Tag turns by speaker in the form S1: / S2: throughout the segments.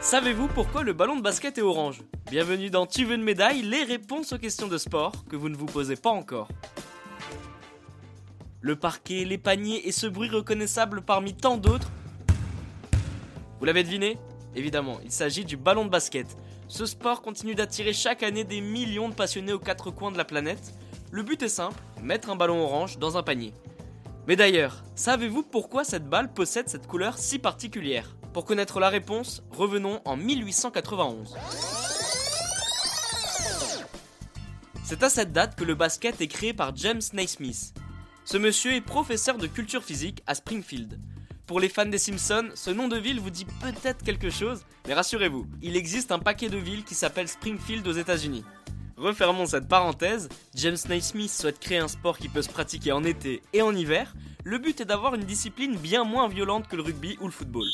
S1: Savez-vous pourquoi le ballon de basket est orange Bienvenue dans Tu veux une médaille, les réponses aux questions de sport que vous ne vous posez pas encore. Le parquet, les paniers et ce bruit reconnaissable parmi tant d'autres. Vous l'avez deviné Évidemment, il s'agit du ballon de basket. Ce sport continue d'attirer chaque année des millions de passionnés aux quatre coins de la planète. Le but est simple, mettre un ballon orange dans un panier. Mais d'ailleurs, savez-vous pourquoi cette balle possède cette couleur si particulière? Pour connaître la réponse, revenons en 1891. C'est à cette date que le basket est créé par James Naismith. Ce monsieur est professeur de culture physique à Springfield. Pour les fans des Simpsons, ce nom de ville vous dit peut-être quelque chose, mais rassurez-vous, il existe un paquet de villes qui s'appelle Springfield aux États-Unis. Refermons cette parenthèse, James Naismith souhaite créer un sport qui peut se pratiquer en été et en hiver. Le but est d'avoir une discipline bien moins violente que le rugby ou le football.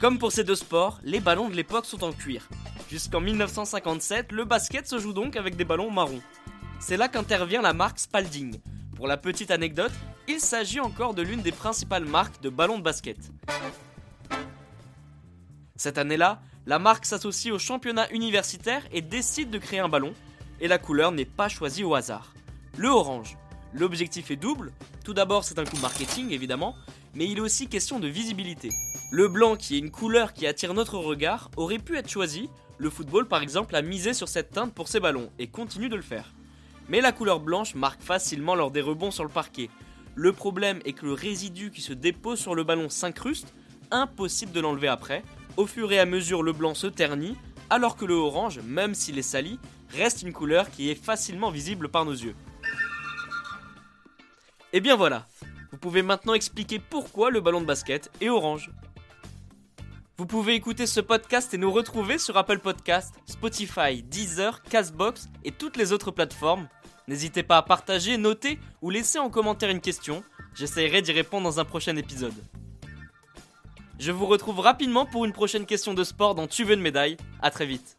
S1: Comme pour ces deux sports, les ballons de l'époque sont en cuir. Jusqu'en 1957, le basket se joue donc avec des ballons marrons. C'est là qu'intervient la marque Spalding. Pour la petite anecdote, il s'agit encore de l'une des principales marques de ballons de basket. Cette année-là, la marque s'associe au championnat universitaire et décide de créer un ballon et la couleur n'est pas choisie au hasard. Le orange. L'objectif est double. Tout d'abord, c'est un coup marketing évidemment, mais il est aussi question de visibilité. Le blanc, qui est une couleur qui attire notre regard, aurait pu être choisi. Le football, par exemple, a misé sur cette teinte pour ses ballons et continue de le faire. Mais la couleur blanche marque facilement lors des rebonds sur le parquet. Le problème est que le résidu qui se dépose sur le ballon s'incruste, impossible de l'enlever après. Au fur et à mesure, le blanc se ternit, alors que le orange, même s'il est sali, reste une couleur qui est facilement visible par nos yeux. Et bien voilà, vous pouvez maintenant expliquer pourquoi le ballon de basket est orange. Vous pouvez écouter ce podcast et nous retrouver sur Apple Podcast, Spotify, Deezer, Castbox et toutes les autres plateformes. N'hésitez pas à partager, noter ou laisser en commentaire une question. J'essaierai d'y répondre dans un prochain épisode. Je vous retrouve rapidement pour une prochaine question de sport dans Tu veux une médaille. A très vite.